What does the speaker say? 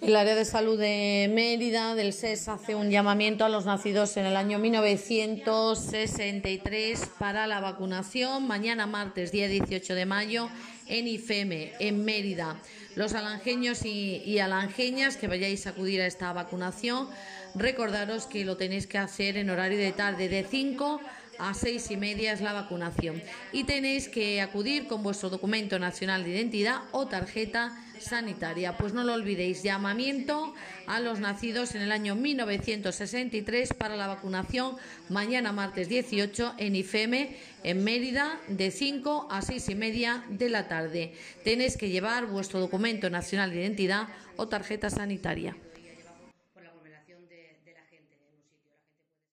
El área de salud de Mérida del SES hace un llamamiento a los nacidos en el año 1963 para la vacunación mañana martes día 18 de mayo en IFEME, en Mérida. Los alangeños y, y, alangeñas que vayáis a acudir a esta vacunación, recordaros que lo tenéis que hacer en horario de tarde de 5 a seis y media es la vacunación y tenéis que acudir con vuestro documento nacional de identidad o tarjeta sanitaria. Pues no lo olvidéis, llamamiento a los nacidos en el año 1963 para la vacunación mañana martes 18 en IFEME en Mérida de 5 a seis y media de la tarde. Tenéis que llevar vuestro documento nacional de identidad o tarjeta sanitaria.